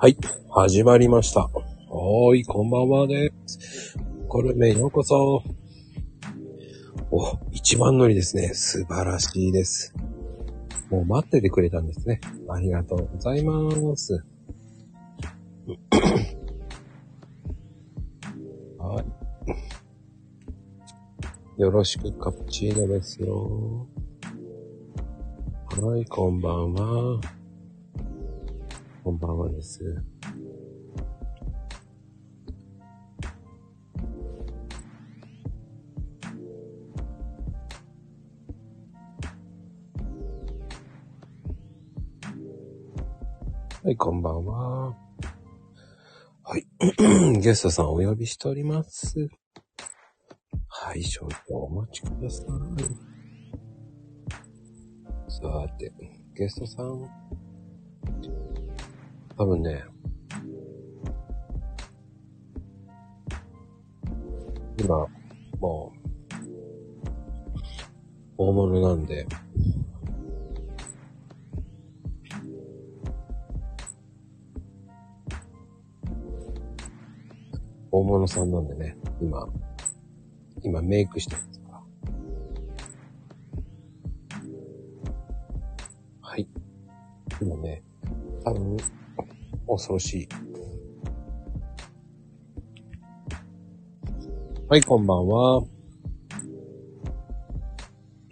はい、始まりました。はーい、こんばんはです。コルメようこそ。お、一番乗りですね。素晴らしいです。もう待っててくれたんですね。ありがとうございます。はい。よろしくカプチーノですよ。はい、こんばんは。こんばんはです。はい、こんばんは。はい。ゲストさんお呼びしております。はい、少々お待ちください。さて、ゲストさん。多分ね、今、もう、大物なんで、大物さんなんでね、今、今メイクしてますから。はい。今ね、多分、恐ろしい。はい、こんばんは。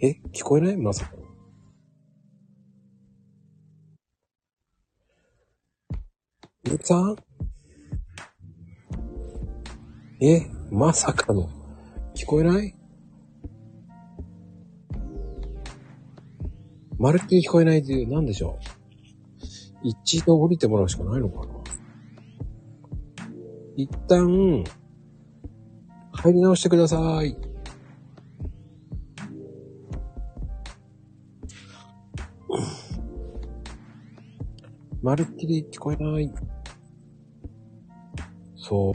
え、聞こえない？まさか。ゆうきさん？え、まさかの。聞こえない？まるっきり聞こえないっていう、なんでしょう？一度降りてもらうしかないのかな一旦、入り直してください。まるっきり聞こえない。そう。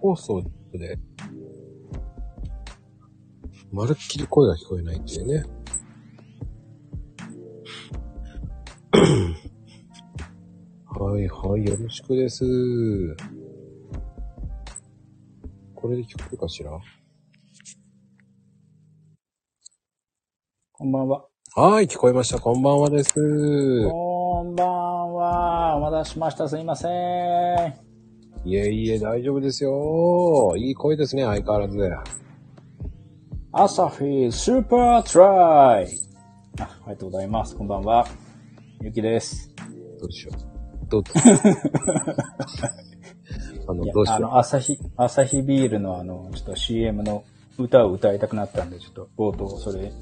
放送で、まるっきり声が聞こえないっていうね。はいはい、よろしくです。これで聞こえるかしら？こんばんは。はい、聞こえました。こんばんはです。こんばんは。お待たせしました。すいません。いえいえ、大丈夫ですよ。いい声ですね、相変わらず。アサフィースーパートライ。あありがとうございます。こんばんは。ゆきです。どうしよう？どう あの、どうしよあの、アサヒ、アサヒビールのあの、ちょっと CM の歌を歌いたくなったんで、ちょっと冒頭それ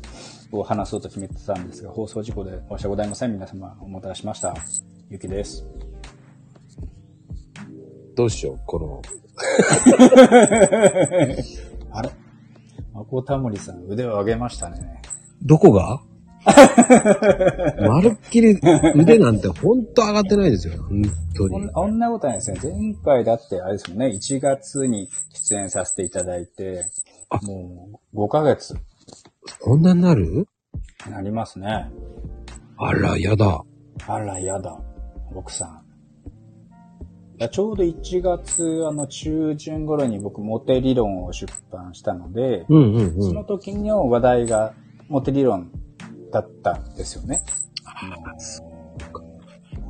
を話そうと決めてたんですが、放送事故で申し訳ございません。皆様おもたらしました。ゆきです。う。どうしよう、この、あれ？まこたもりさん、腕を上げましたね。どこが？まるっきり腕なんてほんと上がってないですよ。本当にこん。なことないですね。前回だって、あれですもんね、1月に出演させていただいて、もう5ヶ月こんなになる？になりますね。あら、やだ。あら、やだ。奥さん。ちょうど1月、あの、中旬頃に僕、モテ理論を出版したので、うんうんうん。その時の話題が、モテ理論だったんですよね。あの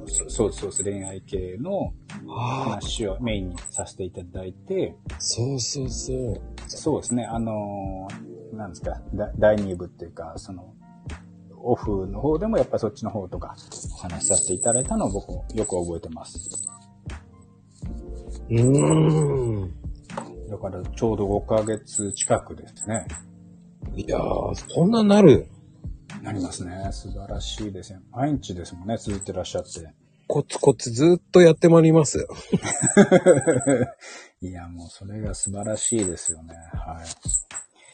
そそうそうそう、恋愛系の話をメインにさせていただいて、そうそうそう。そうですね。あのーなんですか、だ第2部っていうか、その、オフの方でもやっぱそっちの方とかお話しさせていただいたのを僕もよく覚えてます。うーん。だからちょうど5ヶ月近くですね。いやー、そんななる。なりますね。素晴らしいですよ。毎日ですもんね、続いてらっしゃって。コツコツずっとやってまいります。いや、もうそれが素晴らしいですよね。は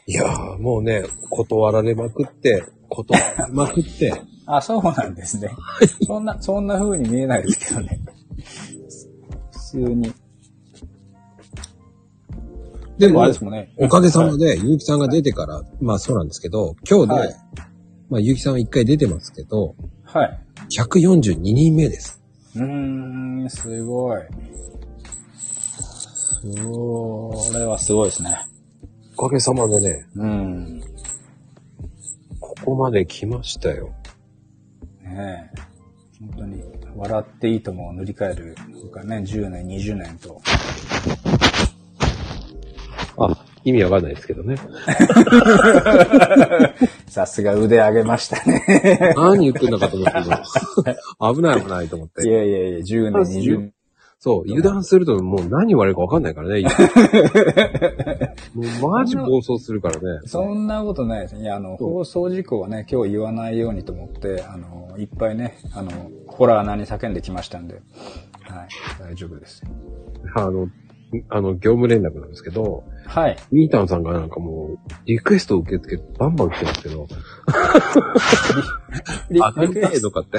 い。いやー、もうね、断られまくって、断られまくって、あ、そうなんですね。そんな、そんな風に見えないですけどね。普通に。でもあれで、すもんね。おかげさまで、ゆうきさんが出てから、まあそうなんですけど、今日で、はいまあゆうきさんは一回出てますけど、はい。142人目です。うーん、すごい。それはすごいですね。おかげさまでね、うん。ここまで来ましたよ。ねえ。本当に、笑っていいともを塗り替える、なんかね、10年、20年と。あ、意味わかんないですけどね。さすが腕上げましたね。何言ってんのかと思ったけど、危ない危ないと思っいて。やいやいや、10年、20年。そう、油断するともう何言われるかわかんないからね。もうマジ暴走するからね。そんなことないですね。いや、あの、放送事故はね、今日言わないようにと思って、あの、いっぱいね、あの、ホラー穴に叫んできましたんで、はい、大丈夫です。あの、あの、業務連絡なんですけど、はい。ミータンさんがなんかもう、リクエストを受け付けてバンバン来てますけど、リクエスト。とかって。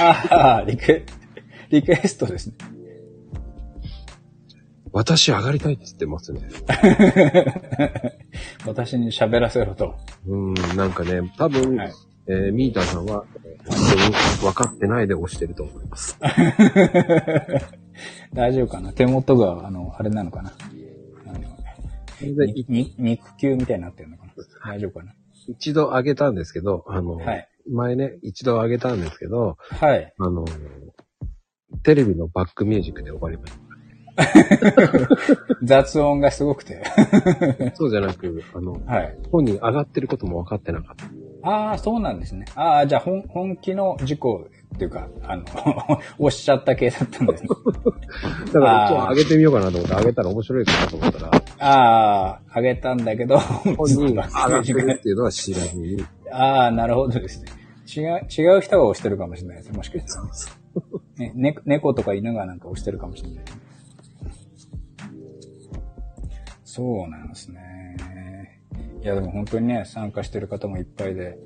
ああ、リクエ、リクエストですね。私上がりたいって言ってますね。私に喋らせろと。うん、なんかね、多分、はいえーミータンさんは、えー本当に分かってないで押してると思います。大丈夫かな？手元が、あの、あれなのかな？あの肉球みたいになってるのかな大丈夫かな一度上げたんですけど、あの、はい。前ね、一度上げたんですけど、はい。あの、テレビのバックミュージックで終わりまし雑音がすごくて。た。そうじゃなく、あの、はい。本人上がってることも分かってなかった。ああ、そうなんですね。ああ、じゃあ本、本気の事故っていうか、あの、押しちゃった系だったんですね。だから、あーちょっと上げてみようかなと思って、上げたら面白いかなと思ったら、ああ、あげたんだけど、本人が上がってるっていうのは知らずに、ああ、なるほどですね。違う、違う人が押してるかもしれないです。もしかしたら。ね、ね猫とか犬がなんか押してるかもしれない。そうなんですね。いや、でも本当にね、参加してる方もいっぱいで、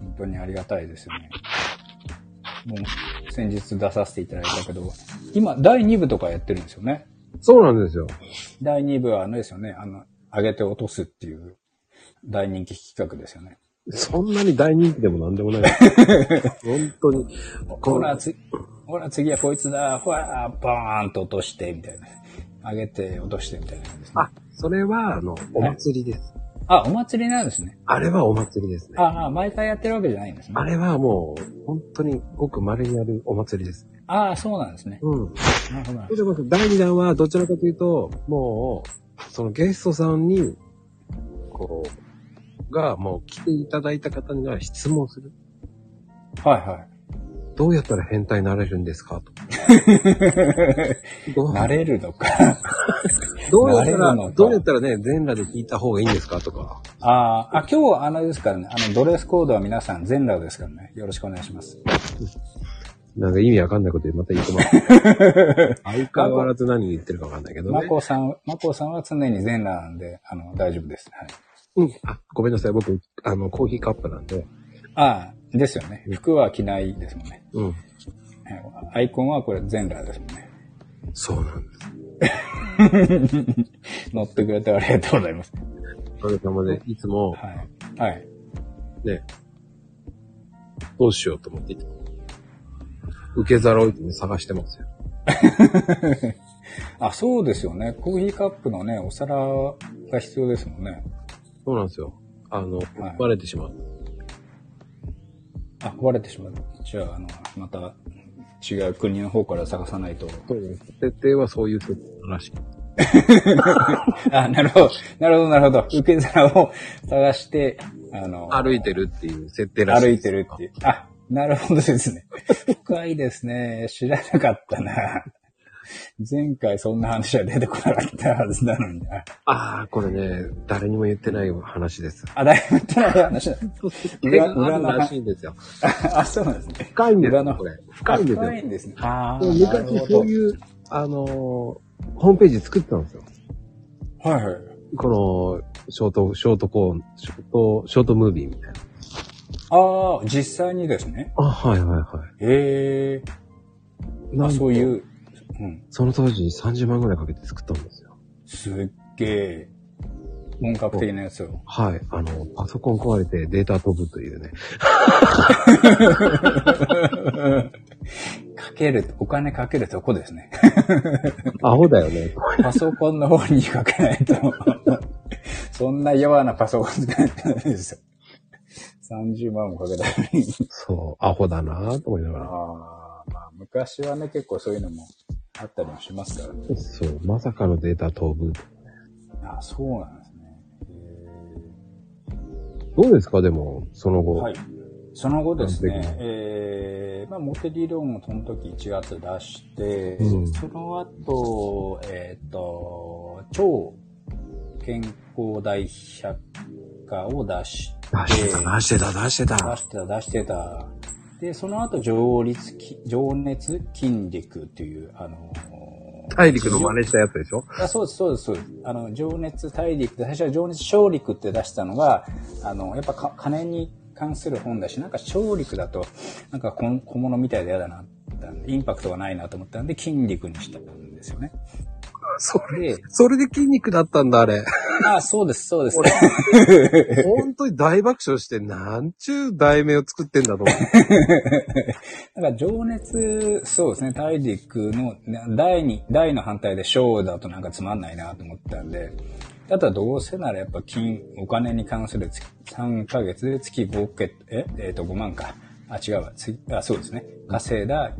本当にありがたいですよね。もう、先日出させていただいたけど、今、第2部とかやってるんですよね。そうなんですよ。第2部はあのですよね、あの、上げて落とすっていう大人気企画ですよね。そんなに大人気でもなんでもない。本当に。ほら、つ、ほら、次はこいつだ、ほら、バーンと落として、みたいな。上げて落として、みたいな感じですね。あ、それは、あの、お祭りです。あ、お祭りなんですね。あれはお祭りですね。ああ、毎回やってるわけじゃないんですね。あれはもう、本当にごく稀にやるお祭りですね。ああ、そうなんですね。うん。なるほどなるほでも、第2弾はどちらかというと、もう、そのゲストさんに、こう、が、もう来ていただいた方には質問する。ど。はいはい。どうやったら変態になれるんですか？と。どう？慣れるのか。どうやったらどうやったらね、全裸で聞いた方がいいんですかとか？ああ、あ、今日、あのですからね、あの、ドレスコードは皆さん全裸ですからね。よろしくお願いします。なんか意味わかんないことまた言ってます。相変わらず何言ってるかわかんないけどまね。こさん、まこさんは常に全裸なんで、あの、大丈夫です。はい。うん。あ、ごめんなさい。僕、あの、コーヒーカップなんで。ああ、ですよね。服は着ないですもんね。うん。はいアイコンはこれ全裸ですもんね。そうなんです。乗ってくれてありがとうございます。おかげさまで、いつも、はい。はい。ね、どうしようと思って、受け皿を置いてね、探してますよ。あ、そうですよね。コーヒーカップのね、お皿が必要ですもんね。そうなんですよ。あの、バレてしまう。あ、壊れてしまう。じゃあ、あの、また違う国の方から探さないと。そうです。設定はそういう設定らしい。あ、なるほど。なるほど、なるほど。受け皿を探して、あの、歩いてるっていう設定らしい。歩いてるっていう。あ、なるほどですね。深いですね。知らなかったな。前回そんな話は出てこなかったはずなのにな。ああ、これね、誰にも言ってない話です。あ、だいぶ言ってない話だ。手があるらしいんですよ。あ、そうなんですね。深いんですよ、裏のこれ。深いんですよあ深。いんですね。あでー昔そういう、あのー、ホームページ作ってたんですよ。はいはい。この、ショート、ショートコーン、ショート、ショートムービーみたいな。ああ、実際にですね。あ、はいはいはへえ。い。なあ、そういう、うん。その当時30万ぐらいかけて作ったんですよ。すっげえ、本格的なやつを。はい。あの、パソコン壊れてデータ飛ぶというね。かける、お金かけるとこですね。アホだよね。パソコンの方にかけないと。そんな弱なパソコン使ってないですよ。30万もかけたのに。そう、アホだなと思いながら。ああ、まあ昔はね、結構そういうのもあったりもしますからね。そう、まさかのデータ飛ぶ。あそうなんですね。どうですか？でも、その後。はい。その後ですねえー、まあ、モテ理論をその時1月出して、うんその後、えっ、と、超健康大百科を出して、出してた、出してた、出してた。出してた、出してた。で、その後、情熱き、情熱筋力っていう、あのー大陸の真似したやつでしょ？あそうです、そうです、そうです。あの、情熱大陸って、最初は情熱小陸って出したのが、あの、やっぱか金に関する本だし、なんか小陸だと、なんか小小物みたいで嫌だなインパクトがないなと思ったんで、筋肉にしたんですよね。それ、で、それで筋肉だったんだ、あれ。あ、そうです、そうです。本当に大爆笑して、なんちゅう題名を作ってんだと思って。だから情熱、そうですね、大陸の、ね大に、大の反対で小だとなんかつまんないなと思ったんで、あとはどうせならやっぱ金、お金に関する月3ヶ月で月5ケえ、えっ、と5万か。あ、違うわ。つあ、そうですね。稼いだ、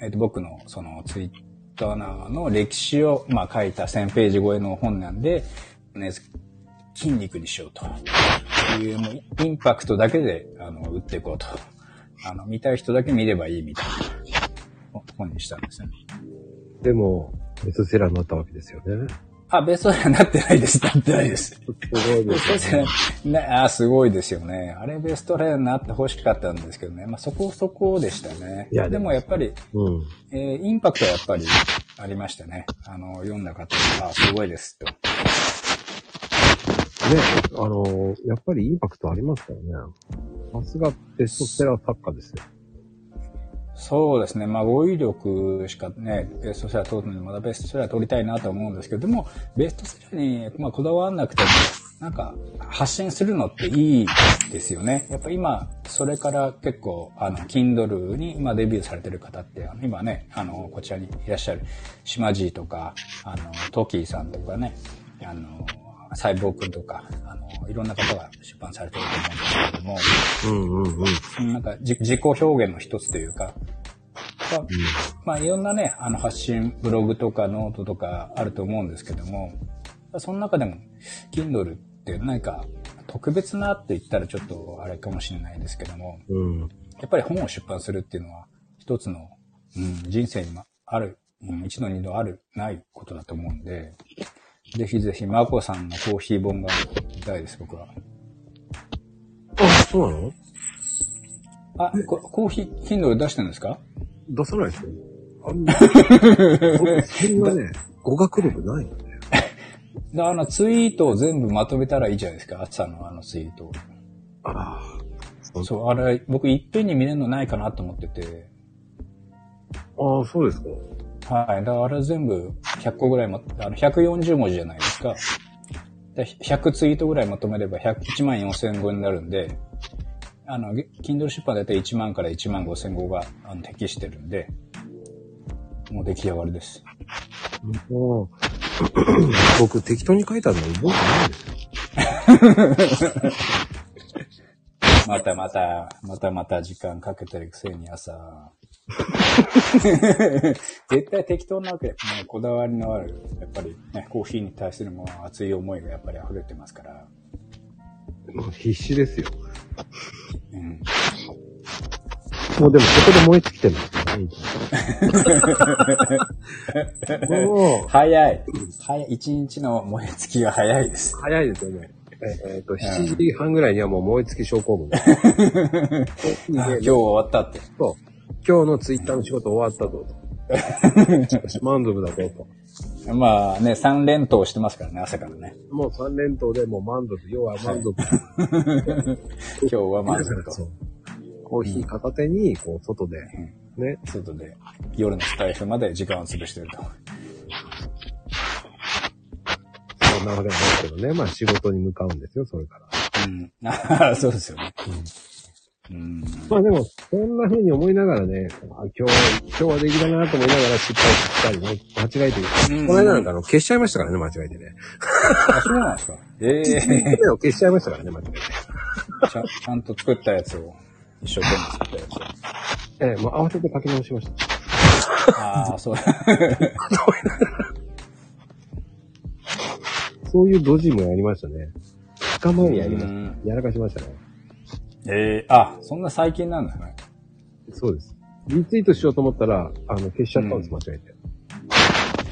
えっ、と僕のそのツイッターの歴史を、まあ書いた1000ページ超えの本なんで、ね、筋肉にしようという、もうインパクトだけで、あの、打っていこうと。あの、見たい人だけ見ればいいみたいな本にしたんですね。でも、ベストセラーになったわけですよね。あ、ベストセラーになってないです。なってないです。すごいベストセラー、ね、あ、すごいですよね。あれベストセラーになって欲しかったんですけどね。まあ、そこそこでしたね。いやでもやっぱり、うん。えーインパクトはやっぱりありましたね。あの、読んだ方が、あ、すごいですと。ね、あの、やっぱりインパクトありますからね。さすがベストセラー作家ですよ。そうですね。まあ、語彙力しかね、ベストセラー取るのにまだベストセラー取りたいなと思うんですけど、でも、ベストセラーに、まあ、こだわらなくても、なんか、発信するのっていいですよね。やっぱ今、それから結構、あの、Kindle にデビューされてる方って、今ね、あの、こちらにいらっしゃる、島地とか、あの、トキーさんとかね、あの、細胞くんとか、あの、いろんな方が出版されてると思うんですけども、うんうんうん。なんかじ自己表現の一つというか、まあ、まあいろんなね、あの発信、ブログとかノートとかあると思うんですけども、その中でも、Kindle って何か特別なって言ったらちょっとあれかもしれないですけども、うん。やっぱり本を出版するっていうのは一つの、うん、人生にもある、うん、一度二度ある、ないことだと思うんで、ぜひぜひ、マコさんのコーヒー本が見たいです、僕は。あ、そうなの？あ、こコーヒー、Kindle 出してるんですか？出さないですよ。あんな、僕そんなね、語学力ないん だよ。で、あの、ツイートを全部まとめたらいいじゃないですか、朝のあのツイートを。ああ。そう、あれ、僕いっぺんに見れるのないかなと思ってて。ああ、そうですか。はい。だからあれ全部100個ぐらいま、あの、140文字じゃないですか。で100ツイートぐらいまとめれば100 1万4000語になるんで、あの、Kindle 出版だいたい1万から1万5000語があの適してるんで、もう出来上がりです。もう僕適当に書いたの覚えてないですよ。またまた、またまた時間かけてるくせに朝。絶対適当なわけ。もうこだわりのある、やっぱりね、コーヒーに対するもう熱い思いがやっぱり溢れてますから。もう必死ですよ。うん。もうでもそこで燃え尽きてるんですよ。もう、早い。早い。一日の燃え尽きが早いです。早いですよね。ええっと、7時半ぐらいにはもう燃え尽き症候群。あ今日終わったって。そう。今日のツイッターの仕事終わったぞと。満足だぞと。まあね、三連投してますからね、朝からね。もう3連投でもう満足、要は満足。今日は満足と。コーヒー片手に、こう、外で、ね、外で夜のスタイフまで時間を潰してると。そんなわけなんですけどね。まあ仕事に向かうんですよ、それから。うん。あそうですよね。うん。まあでも、そんな風に思いながらね、あ今日、今日はできたなと思いながら失敗したりね、間違えて、うんこの間なんかあの、消しちゃいましたからね、間違えてね。あ、そうなんですかええ目を消しちゃいましたからね、間違えて。ちゃんちゃんと作ったやつを、一生懸命作ったやつを。ええ、もう合わせて書き直しました。ああ、そう。そういうドジもやりましたね。2日前にやりましうんた。やらかしましたね。ええあ、そんな最近なんですね。そうです。リツイートしようと思ったら、あの、消しちゃったんです、間違えて。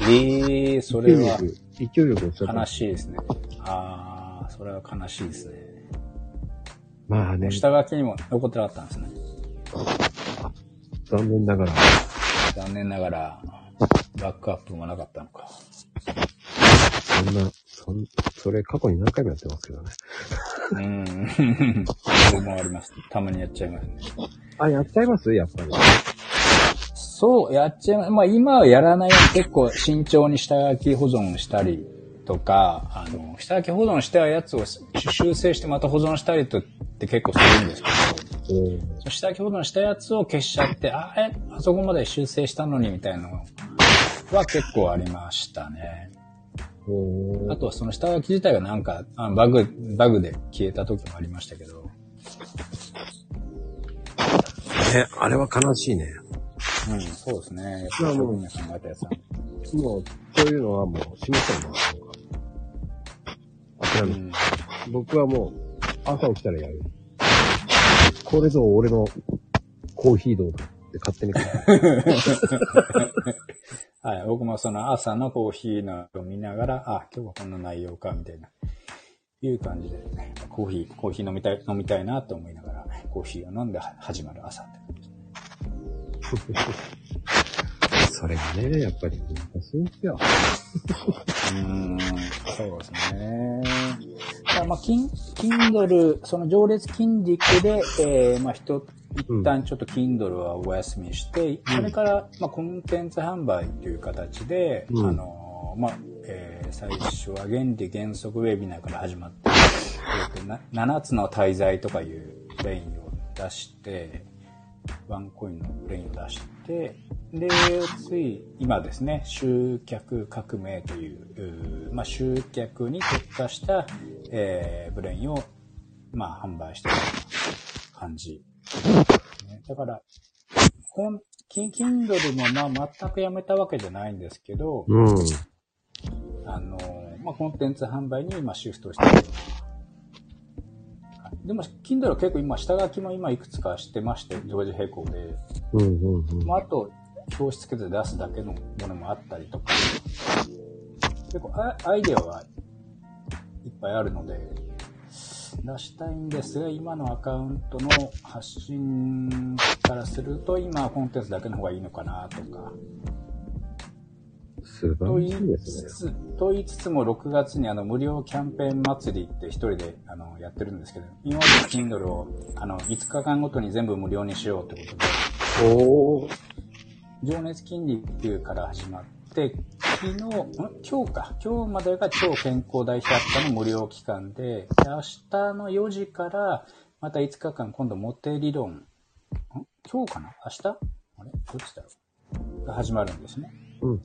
ええそれは勢いよく、悲。しいですね。ああ、それは悲しいですね。まあね、下書きにも残ってなかったんですね。残念ながら、残念ながら、バックアップもなかったのか。そんな、そん、それ過去に何回もやってますけどね。うん。それもあります。たまにやっちゃいます？ね。あ、やっちゃいますやっぱり。そう、やっちゃいます。まあ今はやらないように結構慎重に下書き保存したりとか、あの、下書き保存したやつを修正してまた保存したりとって結構するんですけど、うん。その下書き保存したやつを消しちゃって、あ、え、あそこまで修正したのにみたいなのは結構ありましたね。うんあとはその下書き自体がなんか、あバグ、バグで消えた時もありましたけど、ね、あれは悲しいね。うん、そうですね。やっぱり職人が考えたやつもう、そういうのはもう、しませんね。諦めうん僕はもう、朝起きたらやる。これぞ俺のコーヒー道だって勝手に はい。僕もその朝のコーヒーのを見ながら、あ、今日はこんな内容か、みたいな、いう感じで、ね、コーヒー、コーヒー飲みたい、飲みたいなと思いながら、コーヒーを飲んで始まる朝って感じ。それがね、やっぱり難しいんですよ。うーん、そうですね。だまあ、キン、Kindle、その常列筋肉で、えー、まあ、人、一旦ちょっと Kindle はお休みして、それから、まあ、コンテンツ販売という形で、うんあの、まあ、えー最初は原理原則ウェビナーから始まって、えーとな7つの滞在とかいうレインを出して、ワンコインのレインを出して、で、つい今ですね、集客革命という、うーまあ、集客に特化した、えーブレインを、まあ、販売している感じ。ねだから、こん、キン Kindle もまあ全くやめたわけじゃないんですけど、うん。あの、まあ、コンテンツ販売に今シフトしてる。でも、Kindle は結構今、下書きも今いくつかしてまして、同時並行で。うんうんうん。まあ、あと、表紙つけて出すだけのものもあったりとか。結構アアイデアはいっぱいあるので、出したいんですが、今のアカウントの発信からすると、今はコンテンツだけの方がいいのかなとか。素晴らしいでつすね。つ、と言いつつも6月にあの無料キャンペーン祭りって一人であのやってるんですけど、今まで Kindle をあの5日間ごとに全部無料にしようってことで、おー。情熱筋肉から始まって、昨日、ん？今日か。今日までが超健康大百科の無料期間で、で明日の4時から、また5日間、今度モテ理論。ん？今日かな？明日？あれ？どっちだろう？が始まるんですね。うん。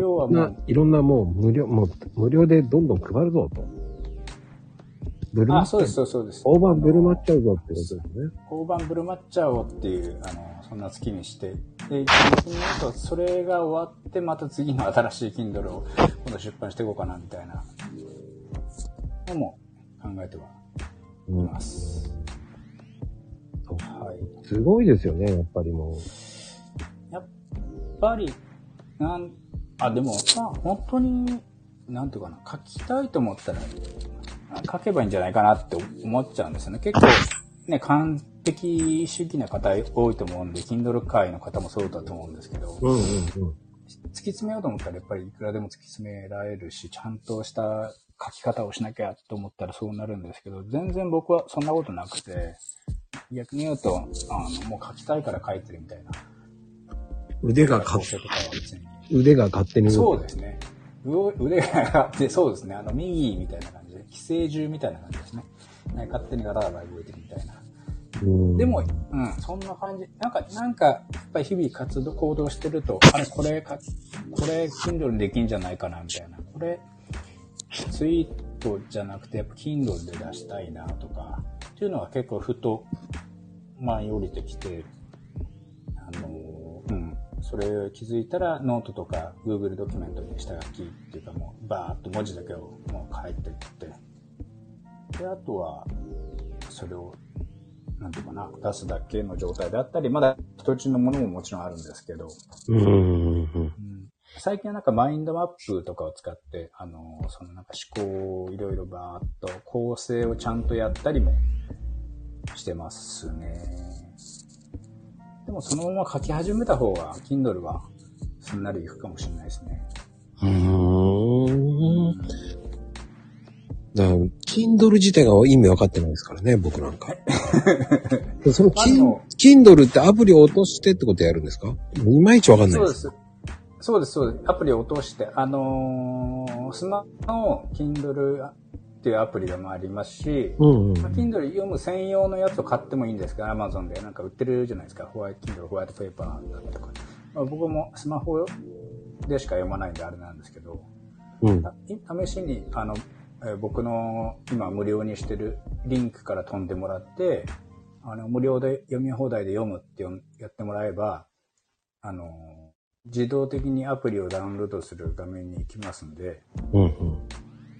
要はもう、ないろんなもう無料、もう無料でどんどん配るぞと。ブルマあ、そうです、そうですそうです。大盤ブルマっちゃうぞってことですね。大盤ブルマッチャーをっていう、あの、そんな月にして、で、逆に言うと、それが終わって、また次の新しい Kindle を今度出版していこうかな、みたいなのも考えてはいうん。ます。そうはい。すごいですよね、やっぱりもやっぱり、なん、あ、でも、まあ、本当に、なんていうかな、書きたいと思ったら、あ書けばいいんじゃないかなって思っちゃうんですよね。結構、ね、完璧主義な方多いと思うんで、Kindle 界の方もそうだと思うんですけど、う。うんうんうん。突き詰めようと思ったらやっぱりいくらでも突き詰められるし、ちゃんとした書き方をしなきゃと思ったらそうなるんですけど、全然僕はそんなことなくて、逆に言うと、あの、もう書きたいから書いてるみたいな。腕がか構、成とかは別に。腕が勝手に。そうですね。う腕が上がって、そうですね。あの、右みたいな感じで、寄生獣みたいな感じですね。ね勝手にガラガラ動いてるみたいなうん。でも、うん、そんな感じ。なんか、なんか、やっぱり日々活動、行動してると、あれ、これか、これ、Kindle にできんじゃないかな、みたいな。これ、ツイートじゃなくて、やっぱ Kindle で出したいな、とか、っていうのが結構ふと、前に降りてきて、あの、うん、それ気づいたら、ノートとか Google ドキュメントに下書きっていうかもう、バーっと文字だけをもう書いていって、で、あとは、それをなんていうかな、出すだけの状態であったり、まだ人ちのものももちろんあるんですけど、うん。最近はなんかマインドマップとかを使って、あの、そのなんか思考をいろいろバーっと構成をちゃんとやったりもしてますね。でもそのまま書き始めた方が、Kindle はすんなりいくかもしれないですね。うーん。だから、Kindle 自体が意味分かってないですからね、僕なんか。その Kindle ってアプリを落としてってことやるんですか？いまいち分かんないで。そうですす。そうです、そうです。アプリを落として、あのースマホの Kindle っていうアプリでもありますし、うんうん。まあ Kindle 読む専用のやつを買ってもいいんですけど、Amazon でなんか売ってるじゃないですか。ホワイト、Kindle ホワイトペーパーだとか。まあ、僕もスマホでしか読まないんであれなんですけど、うん。試しに、あの、えー僕の今無料にしてるリンクから飛んでもらって、あの、無料で読み放題で読むってよやってもらえば、あの、自動的にアプリをダウンロードする画面に行きますんで、うんうん。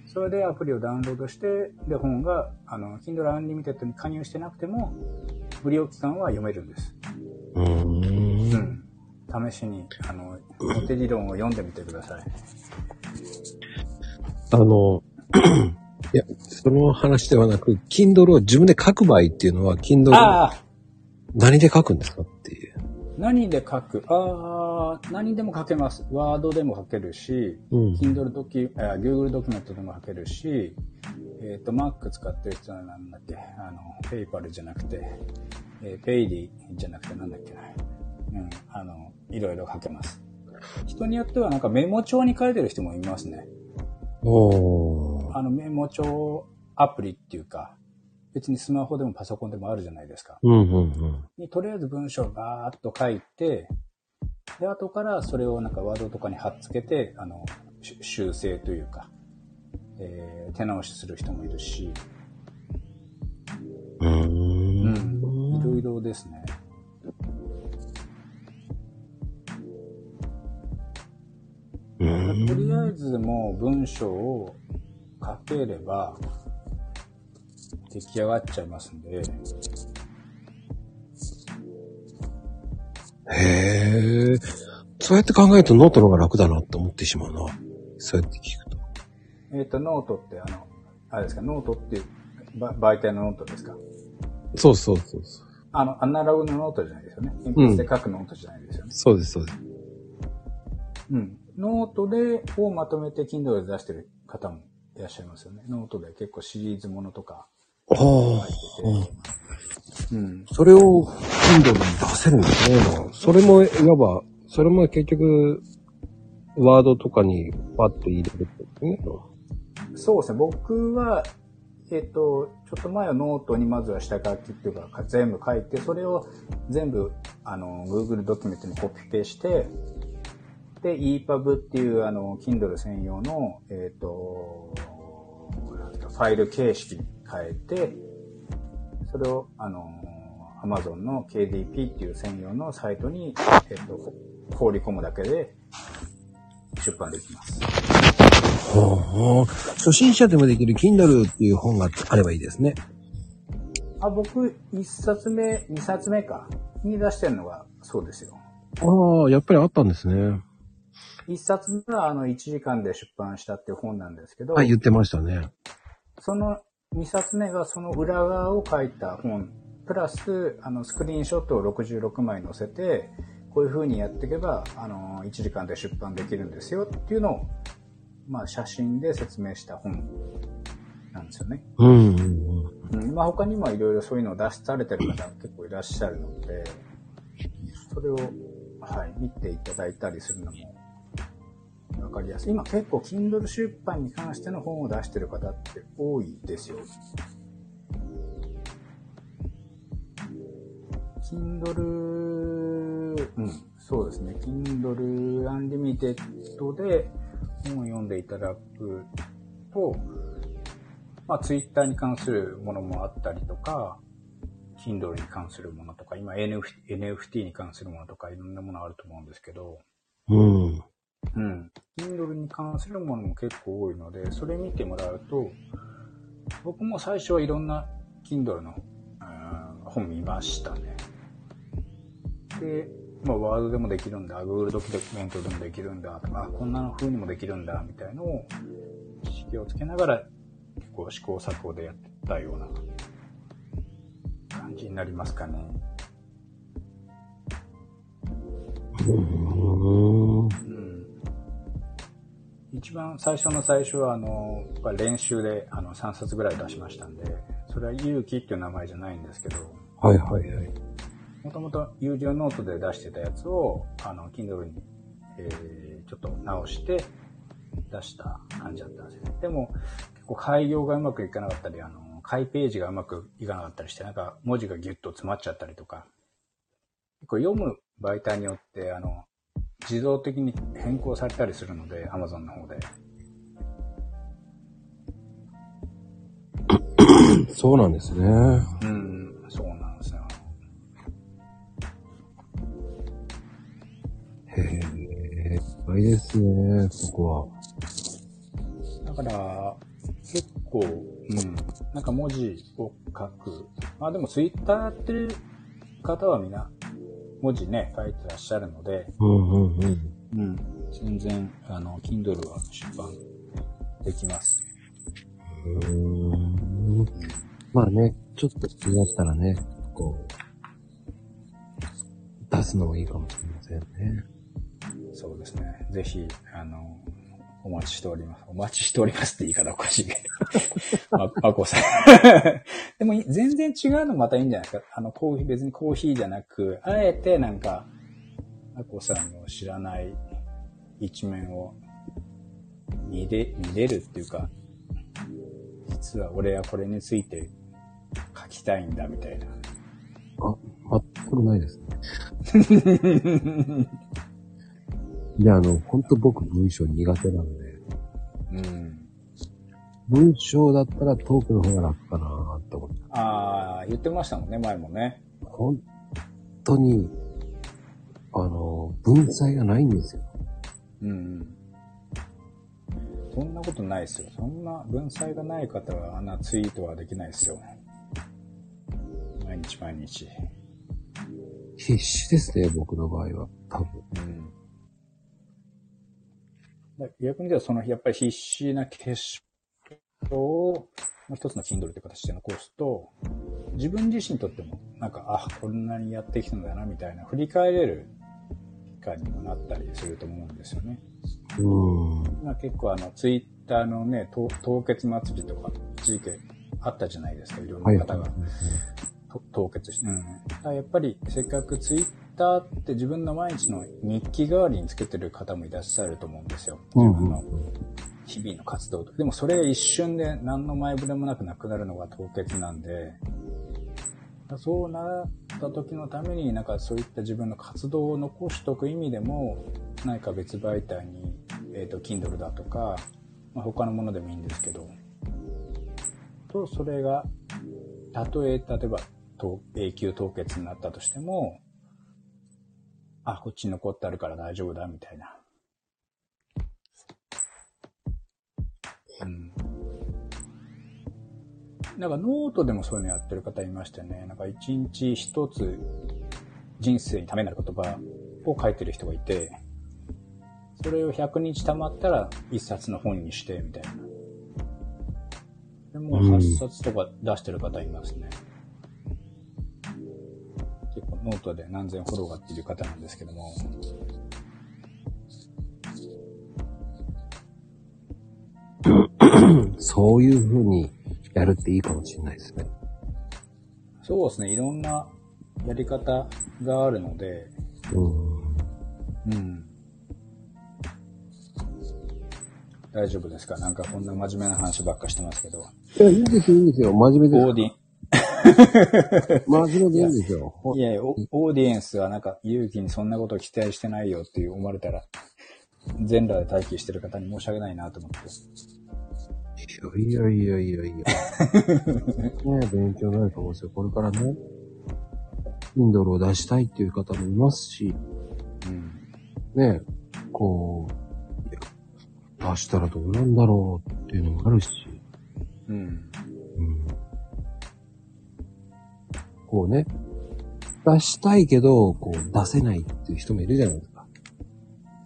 それでアプリをダウンロードして、で、本が、あの、Kindle Unlimited に加入してなくても、無料期間は読めるんです。うー。うんん。試しに、あの、モテ理論を読んでみてください。あの、いや、その話ではなく、Kindle を自分で書く場合っていうのは、Kindle ああ何で書くんですかっていう。何で書く？ああ、何でも書けます。ワードでも書けるし、うん。Kindle ドキュ、あ Google ドキュメントでも書けるし、えっ、と、Mac 使ってる人はなんだっけ、あの、PayPal じゃなくて、えー、Payly じゃなくてなんだっけな？うん、あの、いろいろ書けます。人によってはなんかメモ帳に書いてる人もいますね。おー。あのメモ帳アプリっていうか、別にスマホでもパソコンでもあるじゃないですか。うんうんうん。にとりあえず文章をバーっと書いて、で、後からそれをなんかワードとかに貼っつけて、あの、し修正というか、えー手直しする人もいるし、うーうん、ん。いろいろですね。とりあえずもう文章を書ければ、出来上がっちゃいますんで、へえ。そうやって考えるとノートの方が楽だなって思ってしまうな。そうやって聞くと。えっ、と、ノートってあの、あれですか、ノートっていうば媒体のノートですか？そうそうそうそう。あの、アナログのノートじゃないですよね。鉛筆で書くノートじゃないですよね。そうです、そうです。うん。ノートで、をまとめて Kindle で出してる方もいらっしゃいますよね。ノートで結構シリーズものとかああ。うん。それを Kindle に出せるんですね。それも、いわば、それも結局、ワードとかにパッと入れるってことね。そうですね。僕は、えっ、と、ちょっと前はノートにまずは下書きっていうか、全部書いて、それを全部、あの、Google ドキュメントにコピペして、で、EPUB っていう、あの、Kindle 専用の、えっ、と、なんですか、ファイル形式に変えて、それを、あの、Amazon の KDP っていう専用のサイトに、えっ、と、放り込むだけで出版できます。ほう初心者でもできる Kindle っていう本があればいいですね。あ、僕、一冊目、二冊目か、に出してるのがそうですよ。ああ、やっぱりあったんですね。一冊目は、あの、1時間で出版したっていう本なんですけど、はい、言ってましたね。その二冊目がその裏側を書いた本、プラス、あの、スクリーンショットを66枚載せて、こういう風にやっていけば、あの、1時間で出版できるんですよっていうのを、まあ、写真で説明した本なんですよね。うん、うん、うん。うん、まあ他にもいろいろそういうのを出されてる方結構いらっしゃるので、それを、はい、見ていただいたりするのもわかりやすい。今結構 Kindle 出版に関しての本を出してる方って多いですよ。Kindle、うん、そうですね。Kindle Unlimited で本を読んでいただくと、まあ、Twitter に関するものもあったりとか、Kindle に関するものとか、今 NFT, NFT に関するものとかいろんなものあると思うんですけど、うん。うん。Kindle に関するものも結構多いので、それ見てもらうと、僕も最初はいろんな Kindle の本見ましたね。で、まあ、ワードでもできるんだ、Google ドキュメントでもできるんだとか、こんな風にもできるんだ、みたいのを知識をつけながら、結構試行錯誤でやってたような感じになりますかね。うん。うん一番最初の最初は、あの、練習であの3冊ぐらい出しましたんで、それは勇気っていう名前じゃないんですけど、はいはいはい。もともと有料ノートで出してたやつを、あの、Kindle に、えー、ちょっと直して出した感じだったんですよね。でも、結構開業がうまくいかなかったり、あの、開ページがうまくいかなかったりして、なんか文字がギュッと詰まっちゃったりとか、結構読む媒体によって、あの、自動的に変更されたりするので、Amazon の方で。そうなんですね。うん、そうなんですよ。へえ、いっぱいですね、ここは。だから、結構、うん、なんか文字を書く。まあでもツイッターやってる方はみんな文字ね、書いてらっしゃるので、うんうんうん。うん、全然、あの、Kindle は出版できます。うーんまあね、ちょっと気になったらね、こう、出すのもいいかもしれませんね。そうですね。ぜひ、あの、お待ちしております。お待ちしておりますって言い方おかしいけど。ま、まこさん。でも、全然違うのまたいいんじゃないですか。あの、コーヒー、別にコーヒーじゃなく、あえてなんか、まこさんの知らない一面を見れ、見れるっていうか、実は俺はこれについて書きたいんだみたいな。あ、全くないですね。いや、あの、ほんと僕文章苦手なので、うん。文章だったらトークの方が楽かなって思って。ああ、言ってましたもんね、前もね。本当に、あの、文才がないんですよ。うんうん。そんなことないですよ。そんな文才がない方はあんなツイートはできないですよ。毎日毎日。必死ですね、僕の場合は。多分。うん。だ逆にじゃあそのやっぱり必死な結晶をまあ一つの Kindle という形で残すと、自分自身にとってもなんか、あ、こんなにやってきたんだなみたいな振り返れる機会にもなったりすると思うんですよね。うーん。まあ、結構あの、ツイッターのね、凍凍結祭りとか、一時期あったじゃないですか、いろんはない方が、はい。と凍結して。うん。やっぱり、せっかくツイッターって自分の毎日の日記代わりにつけてる方もいらっしゃると思うんですよ。うん自分の日々の活動と。でもそれが一瞬で何の前触れもなくなくなるのが凍結なんで、そうなった時のために、なんかそういった自分の活動を残しとく意味でも、何か別媒体に、えっ、と、Kindle だとか、まあ、他のものでもいいんですけど、と、それが、たとえ、例えば、と永久凍結になったとしても、あ、こっち残ってあるから大丈夫だ、みたいな。うん。なんかノートでもそういうのやってる方いましたよね。なんか一日一つ人生にためになる言葉を書いてる人がいて、それを100日溜まったら一冊の本にして、みたいな。でも8冊とか出してる方いますね。結構ノートで何千フォロワーっていう方なんですけども。そういう風にやるっていいかもしれないですね。そうですね、いろんなやり方があるので、うん。うん。大丈夫ですか？なんかこんな真面目な話ばっかしてますけど。いや、いいですよ、いいですよ。真面目です。オーディン。真面目でいいんですよ。いやいや、オオーディエンスはなんか、勇気にそんなこと期待してないよって思われたら、全裸で待機してる方に申し訳ないなと思って。いやいやいやいや。ね勉強になると思うんですよ。これからね、Kindle を出したいっていう方もいますし、うん。ね、こう、いや出したらどうなんだろうっていうのもあるし、うん。うん。こうね、出したいけど、こう出せないっていう人もいるじゃないですか。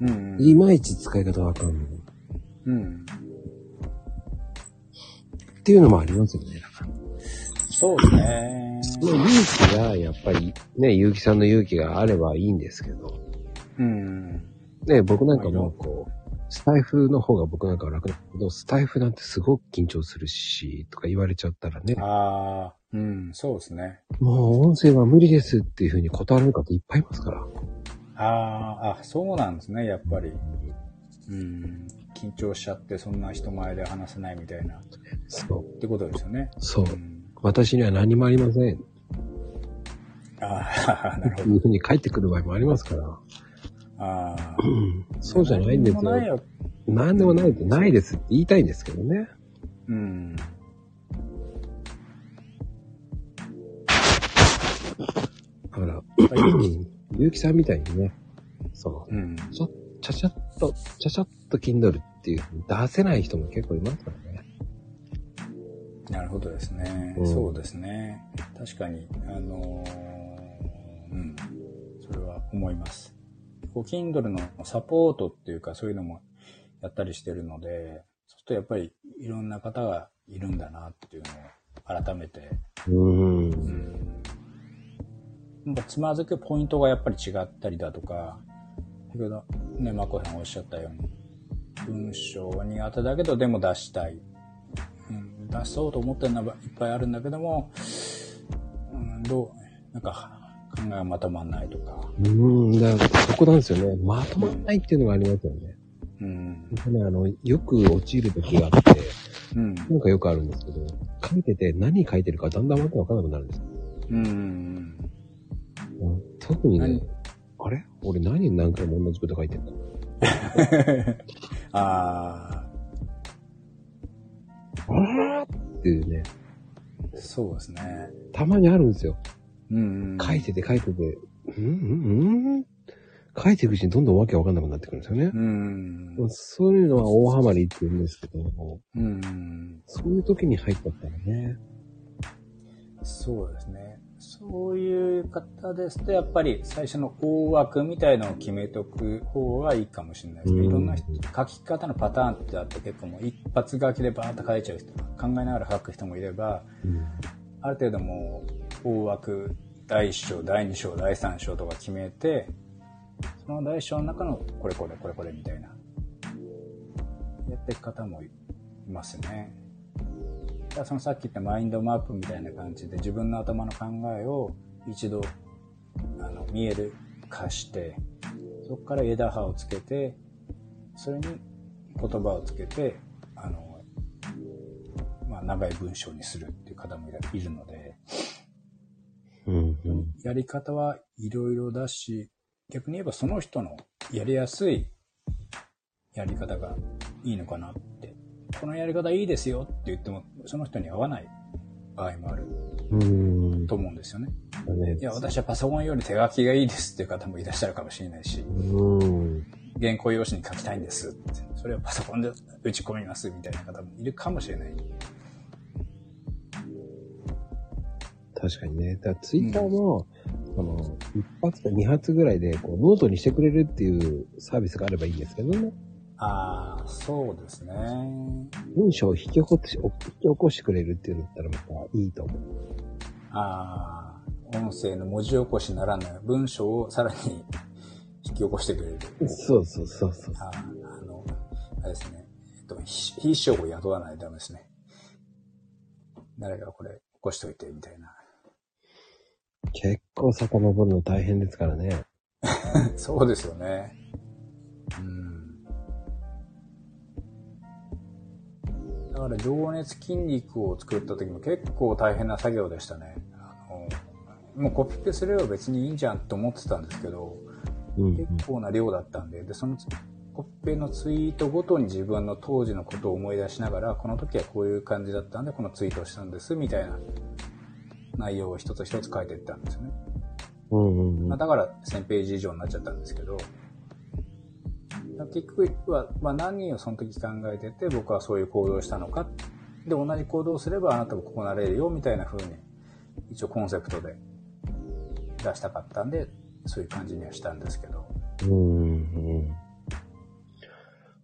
うん。いまいち使い方わかんない。うん。っていうのもありますよね。だからそうですね。その勇気が、やっぱり、ね、結城さんの勇気があればいいんですけど、うん。ね、僕なんかもこう、スタイフの方が僕なんかは楽だけど、スタイフなんてすごく緊張するし、とか言われちゃったらね、ああ、うん、そうですね。もう音声は無理ですっていうふうに断る方いっぱいいますから。ああ、あ、そうなんですね、やっぱり。うん。緊張しちゃって、そんな人前で話せないみたいな。っそう。てことですよね。そうう。ん。私には何もありません。っああ、なるほていうふうに帰ってくる場合もありますから。ど。ああ。うんそうじゃないんですよ。よ。何でもないってないですって言いたいんですけどね。うん。だから、うん結城さんみたいにね、そう、うん。ちょ、ちゃちゃっと、ちゃちゃっと Kindle っていう出せない人も結構いますからね。なるほどですね。うんそうですね。確かに、あのーうん。それは思います。こう、Kindle のサポートっていうか、そういうのもやったりしてるので、そうするとやっぱりいろんな方がいるんだなっていうのを改めて、うーん。うん。なんかつまずくポイントがやっぱり違ったりだとか、先ほどね、まこさんおっしゃったように、文章は苦手だけどでも出したい。うん、出そうと思ってるのはいっぱいあるんだけども、うん、どう、なんかがまとまんないとか、うーん、だからそこなんですよね。まとまらないっていうのがありますよね。うん、ね、あの、よく落ちる時があって、うん、なんかよくあるんですけど、書いてて何書いてるかだんだんわけわからなくなるんですよ。うん、うん特にね何、あれ？俺何何回も同じこと書いてんだ ああらーっていうね、あ、そうですね。たまにあるんですよ。うん、うん。書いてて書いてて、うんうんうん書いていくうちにどんどんわけわかんなくなってくるんですよね。うん、そういうのは大ハマりって言うんですけど、うん。そういう時に入ったらね。そうですね。そういう方ですと、やっぱり最初の大枠みたいのを決めておく方がいいかもしれないですね。うんいろんな人書き方のパターンってあって結構もう一発書きでバーッと書いちゃう人、考えながら書く人もいれば、うんある程度もう大枠、第1章、第2章、第3章とか決めて、その第1章の中のこれこれこれこれみたいな、やっていく方もいますね。だからそのさっき言ったマインドマップみたいな感じで自分の頭の考えを一度あの見える化して、そこから枝葉をつけて、それに言葉をつけて、あの、まあ、長い文章にするっていう方もいるので、うんうんやり方はいろいろだし、逆に言えばその人のやりやすいやり方がいいのかなって。このやり方いいですよって言っても、その人に合わない場合もあるうん。と思うんですよね。ねいや、私はパソコンより手書きがいいですっていう方もいらっしゃるかもしれないし、うん。原稿用紙に書きたいんですって。それをパソコンで打ち込みますみたいな方もいるかもしれない。確かにね。だツイッターも、その、一発か二発ぐらいで、こう、ノートにしてくれるっていうサービスがあればいいんですけどね。ああ、そうですね。文章を引き起こし、引き起こしてくれるっていうんだったらまたいいと思う。ああ、音声の文字起こしならない文章をさらに引き起こしてくれる。そうそうそうそう。あーあの、あれですね。えっと、ひ秘書を雇わないとダメですね。誰かこれ起こしといて、みたいな。結構遡るの大変ですからね。そうですよね。うん。だから、情熱筋肉を作った時も結構大変な作業でしたね。もうコピペすれば別にいいんじゃんと思ってたんですけど、うん。結構な量だったんで、で、そのコピペのツイートごとに自分の当時のことを思い出しながら、この時はこういう感じだったんで、このツイートをしたんです、みたいな内容を一つ一つ書いていったんですよね。うんうんうんまあ、だから1000ページ以上になっちゃったんですけど、結局は、まあ、何をその時考えてて、僕はそういう行動をしたのか。で、同じ行動をすればあなたもここなれるよ、みたいな風に、一応コンセプトで出したかったんで、そういう感じにはしたんですけど。うん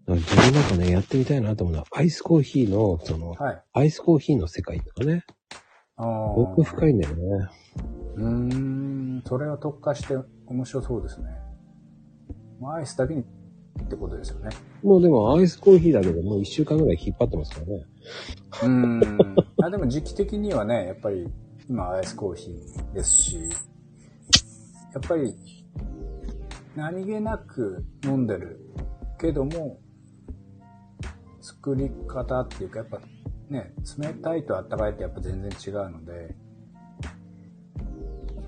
うん。自分なんかね、やってみたいなと思うのは、アイスコーヒーの、その、はい。アイスコーヒーの世界とかね、奥深いんだよね。うーん、それは特化して面白そうですね。まあアイスだけにってことですよね。もうでもアイスコーヒーだけでもう一週間ぐらい引っ張ってますからね。うーん。あでも時期的にはね、やっぱり今アイスコーヒーですし、やっぱり何気なく飲んでるけども、作り方っていうかやっぱね、冷たいと温かいってやっぱ全然違うので、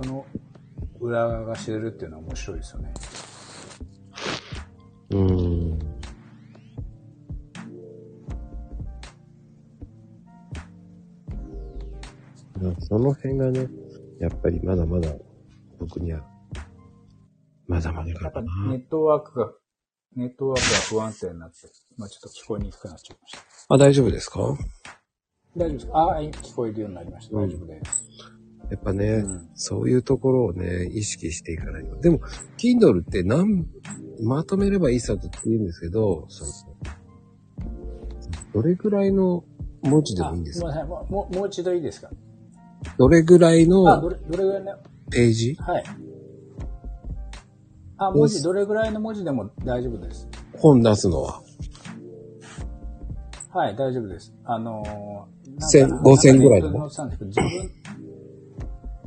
その裏側が知れるっていうのは面白いですよね。うん。まあその辺がね、やっぱりまだまだ僕には、まだまだやっぱかな。ネットワークが、ネットワークが不安定になって、まあちょっと聞こえにくくなっちゃいました。あ、大丈夫ですか？大丈夫ですかああ、聞こえるようになりました。うん大丈夫です。やっぱね、うんそういうところをね、意識していかないと。でも、Kindle って何、まとめればいいさって言うんですけど、そのどれぐらいの文字でもいいんですか？あすみません。もう、もうもう一度いいですか？どれぐらいあ、どのれ、どれぐらいの、ページ？はい。あ、文字、どれぐらいの文字でも大丈夫です。本出すのは？はい、大丈夫です。あのー、千なんか五千ぐらいですけど、自分、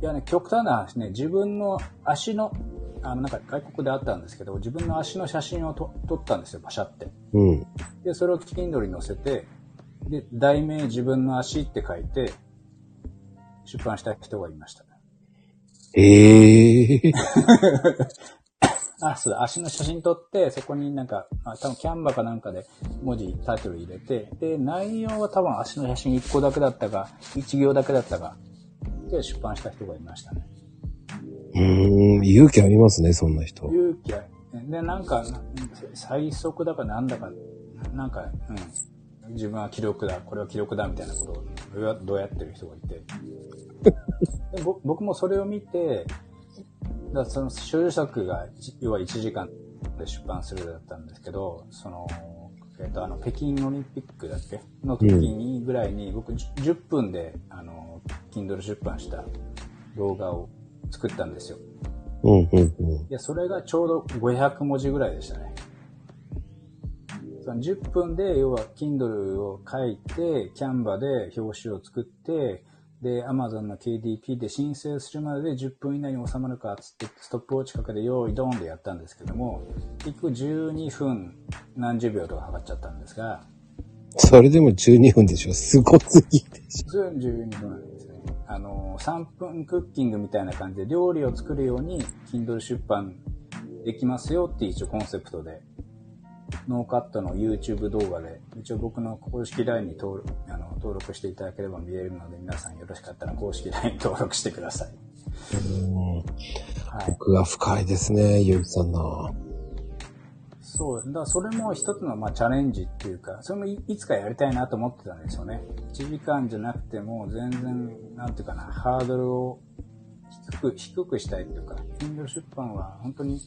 いやね、極端な話ね、自分の足の、あの、なんか外国であったんですけど、自分の足の写真をと撮ったんですよ、パシャって。うん。で、それを Kindle に載せて、で、題名自分の足って書いて、出版した人がいました。ええー。あ、そうだ、足の写真撮って、そこになんか、あ多分キャンバかなんかで文字、タイトル入れて、で、内容は多分足の写真1個だけだったか、1行だけだったか、で出版した人がいましたね。うーん、勇気ありますね、そんな人。勇気あで、なんか、な最速だかなんだか、なんか、うん。自分は記録だ、これは記録だみたいなことをどうやってる人がいて。でぼ僕もそれを見て、だその所有作が、じ要は1時間で出版するだったんですけど、その、えっ、と、あの、北京オリンピックだっけ？の時にぐらいに、僕じ10分で、あの、Kindle 出版した動画を作ったんですよ。うん、うん、うん。いや、それがちょうど500文字ぐらいでしたね。その10分で、要は Kindle を書いて、Canva で表紙を作って、で、Amazon の KDP で申請するまでで10分以内に収まるかっつって、ストップウォッチかけて用意ドンでやったんですけども、結局12分何十秒とか測っちゃったんですが、それでも12分でしょすごすぎでしょ普通に12分なんですね。あの、3分クッキングみたいな感じで料理を作るように Kindle 出版できますよっていう一応コンセプトで、ノーカットの YouTube 動画で、一応僕の公式 LINE に登録あの登録していただければ見れるので、皆さんよろしかったら公式 LINE 登録してください。うんはい。奥が深いですね、ゆうきさんの。そう、だからそれも一つのまあチャレンジっていうか、それもいいつかやりたいなと思ってたんですよね。1時間じゃなくても全然、なんていうかな、ハードルを低く、低くしたいっていうか、Kindle 出版は本当に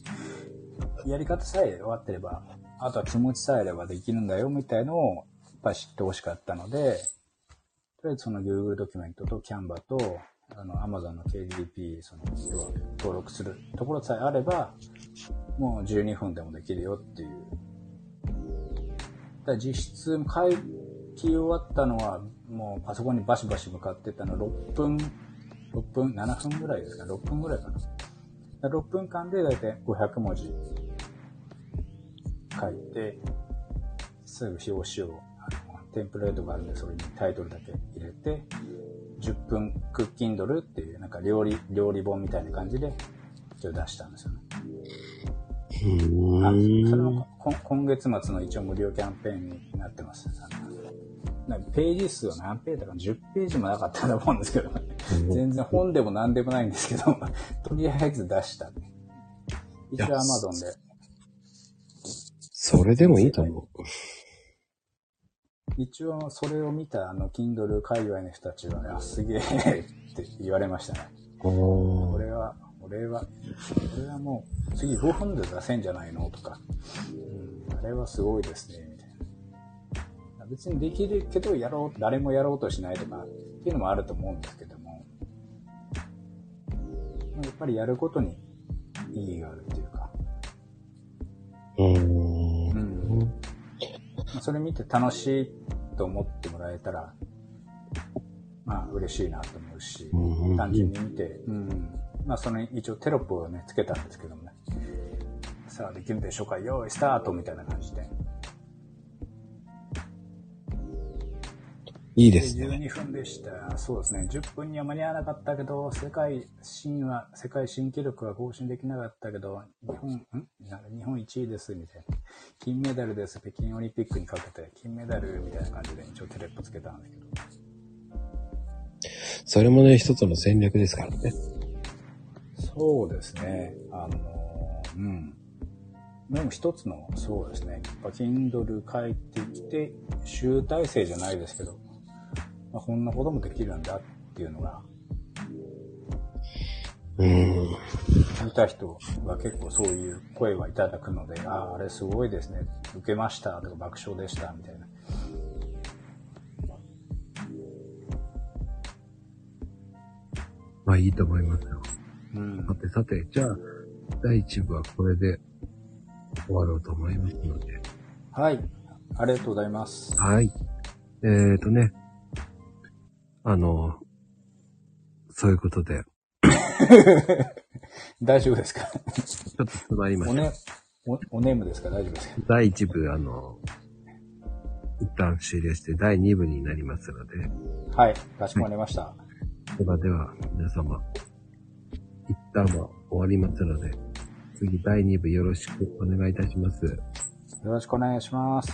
やり方さえ終わってれば、あとは気持ちさえあればできるんだよみたいのをやっぱり知ってほしかったので、とりあえずその Google ドキュメントと Canva と、あの Amazon の KDP、その、要は登録するところさえあれば、もう12分でもできるよっていう。だ実質書き終わったのは、もうパソコンにバシバシ向かってたの6分、6分、7分ぐらいですか ?6 分ぐらいかな。6分間でだいたい500文字書いて、すぐ表紙を、テンプレートがあるんで、それにタイトルだけ入れて、10分クッキンドルっていう、なんか料理、料理本みたいな感じで、一応出したんですよね。それもこ今月末の一応無料キャンペーンになってます。ページ数は何ページだか10ページもなかったと思うんですけど、全然本でも何でもないんですけど、とりあえず出した。一応いや Amazon で。それでもいいと思う。一応それを見たあの Kindle 界隈の人たちは、あ、すげえって言われましたね。これは、俺は、これはもう次5分で出せんじゃないの？とか、うん、あれはすごいですね、みたいな。別にできるけど、やろう、誰もやろうとしないとか、っていうのもあると思うんですけども、やっぱりやることに意義があるっていうか。うん。まあそれ見て楽しいと思ってもらえたら、まあ嬉しいなと思うし、うん単純に見て、うん。まあその一応テロップをね、つけたんですけどもね。さあできるでしょうか用意スタートみたいな感じで。いいですね。12分でした。そうですね。10分には間に合わなかったけど、世界新は、世界新記録は更新できなかったけど、日本、ん？日本1位です、みたいな。金メダルです、北京オリンピックにかけて、金メダル、みたいな感じで一応テレップつけたんですけど。それもね、一つの戦略ですからね。そうですね。あの、うん。でも一つの、そうですね。やっぱ Kindle 帰ってきて、集大成じゃないですけど、まあ、こんなこともできるんだっていうのが、うーん。見た人は結構そういう声はいただくので、ああ、あれすごいですね。受けましたとか爆笑でしたみたいな。まあいいと思いますよ。うんさ。てさて、じゃあ、第1部はこれで終わろうと思いますので。はい。ありがとうございます。はい。えーとね。あの、そういうことで、大丈夫ですか？ちょっと詰まりました。おね、お、おネームですか？大丈夫ですか？第1部、あの、一旦終了して第2部になりますので、はい。かしこまりました。ではでは、皆様、一旦は終わりますので、次第2部よろしくお願いいたします。よろしくお願いします。